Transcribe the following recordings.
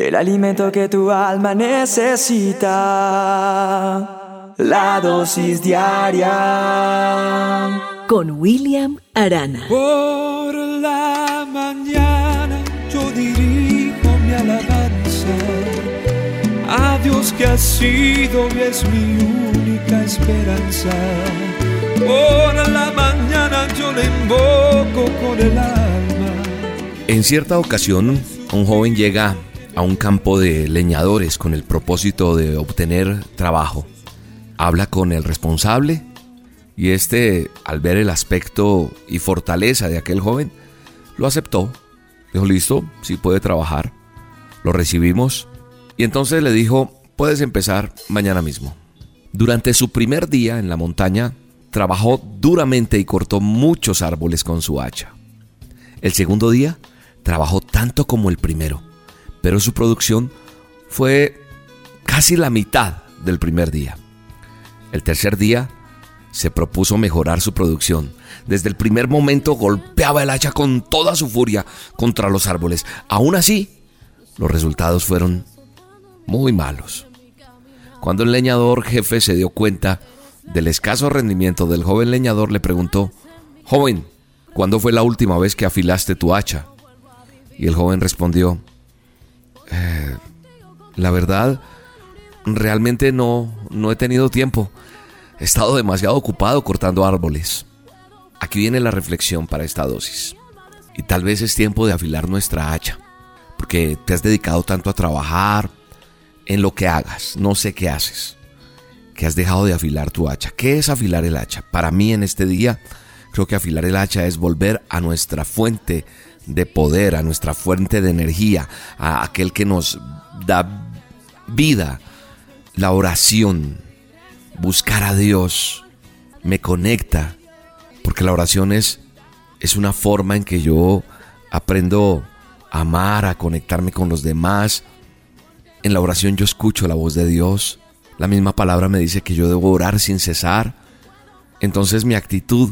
el alimento que tu alma necesita, la dosis diaria. Con William Arana. Por la mañana yo dirijo mi alabanza a Dios que ha sido y es mi única esperanza. Por la mañana yo le invoco con el alma. En cierta ocasión, un joven llega a un campo de leñadores con el propósito de obtener trabajo. Habla con el responsable y este, al ver el aspecto y fortaleza de aquel joven, lo aceptó. Dijo, listo, sí puede trabajar. Lo recibimos y entonces le dijo, puedes empezar mañana mismo. Durante su primer día en la montaña, trabajó duramente y cortó muchos árboles con su hacha. El segundo día, trabajó tanto como el primero pero su producción fue casi la mitad del primer día. El tercer día se propuso mejorar su producción. Desde el primer momento golpeaba el hacha con toda su furia contra los árboles. Aún así, los resultados fueron muy malos. Cuando el leñador jefe se dio cuenta del escaso rendimiento del joven leñador, le preguntó, Joven, ¿cuándo fue la última vez que afilaste tu hacha? Y el joven respondió, eh, la verdad, realmente no, no he tenido tiempo. He estado demasiado ocupado cortando árboles. Aquí viene la reflexión para esta dosis. Y tal vez es tiempo de afilar nuestra hacha, porque te has dedicado tanto a trabajar en lo que hagas, no sé qué haces, que has dejado de afilar tu hacha. ¿Qué es afilar el hacha? Para mí en este día, creo que afilar el hacha es volver a nuestra fuente de poder, a nuestra fuente de energía, a aquel que nos da vida, la oración, buscar a Dios, me conecta, porque la oración es, es una forma en que yo aprendo a amar, a conectarme con los demás. En la oración yo escucho la voz de Dios. La misma palabra me dice que yo debo orar sin cesar. Entonces mi actitud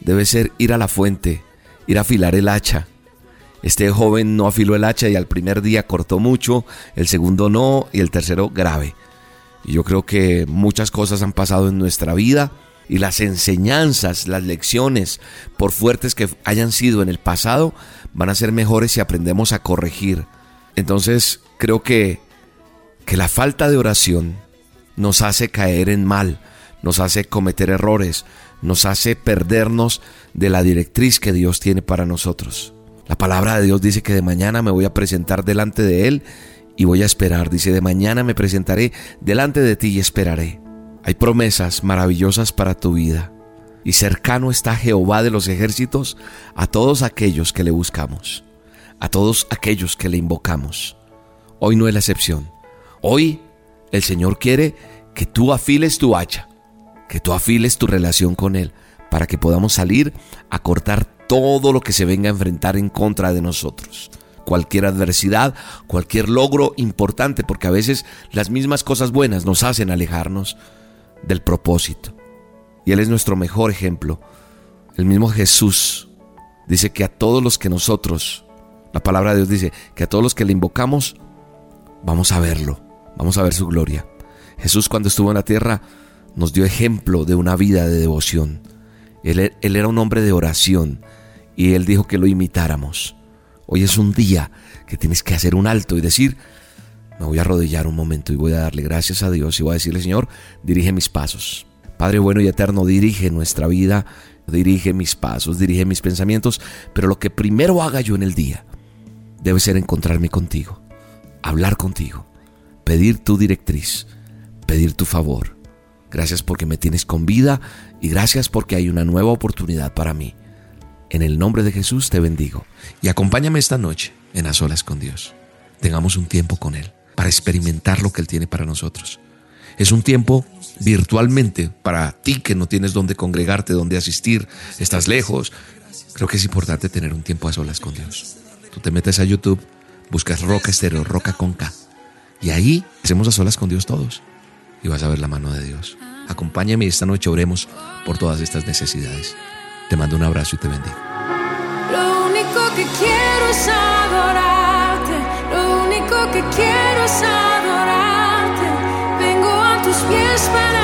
debe ser ir a la fuente, ir a afilar el hacha. Este joven no afiló el hacha y al primer día cortó mucho, el segundo no y el tercero grave. Y yo creo que muchas cosas han pasado en nuestra vida y las enseñanzas, las lecciones, por fuertes que hayan sido en el pasado, van a ser mejores si aprendemos a corregir. Entonces creo que, que la falta de oración nos hace caer en mal, nos hace cometer errores, nos hace perdernos de la directriz que Dios tiene para nosotros. La palabra de Dios dice que de mañana me voy a presentar delante de Él y voy a esperar. Dice, de mañana me presentaré delante de ti y esperaré. Hay promesas maravillosas para tu vida. Y cercano está Jehová de los ejércitos a todos aquellos que le buscamos, a todos aquellos que le invocamos. Hoy no es la excepción. Hoy el Señor quiere que tú afiles tu hacha, que tú afiles tu relación con Él, para que podamos salir a cortar todo lo que se venga a enfrentar en contra de nosotros. Cualquier adversidad, cualquier logro importante, porque a veces las mismas cosas buenas nos hacen alejarnos del propósito. Y Él es nuestro mejor ejemplo. El mismo Jesús dice que a todos los que nosotros, la palabra de Dios dice que a todos los que le invocamos, vamos a verlo, vamos a ver su gloria. Jesús cuando estuvo en la tierra nos dio ejemplo de una vida de devoción. Él, él era un hombre de oración y Él dijo que lo imitáramos. Hoy es un día que tienes que hacer un alto y decir, me voy a arrodillar un momento y voy a darle gracias a Dios y voy a decirle, Señor, dirige mis pasos. Padre bueno y eterno, dirige nuestra vida, dirige mis pasos, dirige mis pensamientos, pero lo que primero haga yo en el día debe ser encontrarme contigo, hablar contigo, pedir tu directriz, pedir tu favor. Gracias porque me tienes con vida y gracias porque hay una nueva oportunidad para mí. En el nombre de Jesús te bendigo y acompáñame esta noche en A Solas con Dios. Tengamos un tiempo con Él para experimentar lo que Él tiene para nosotros. Es un tiempo virtualmente para ti que no tienes dónde congregarte, dónde asistir, estás lejos. Creo que es importante tener un tiempo a solas con Dios. Tú te metes a YouTube, buscas Roca Estéreo, Roca con K. Y ahí hacemos a solas con Dios todos. Y vas a ver la mano de Dios. Acompáñame y esta noche oremos por todas estas necesidades. Te mando un abrazo y te bendigo. Lo único que quiero es adorarte, lo único que quiero es adorarte. Vengo a tus pies para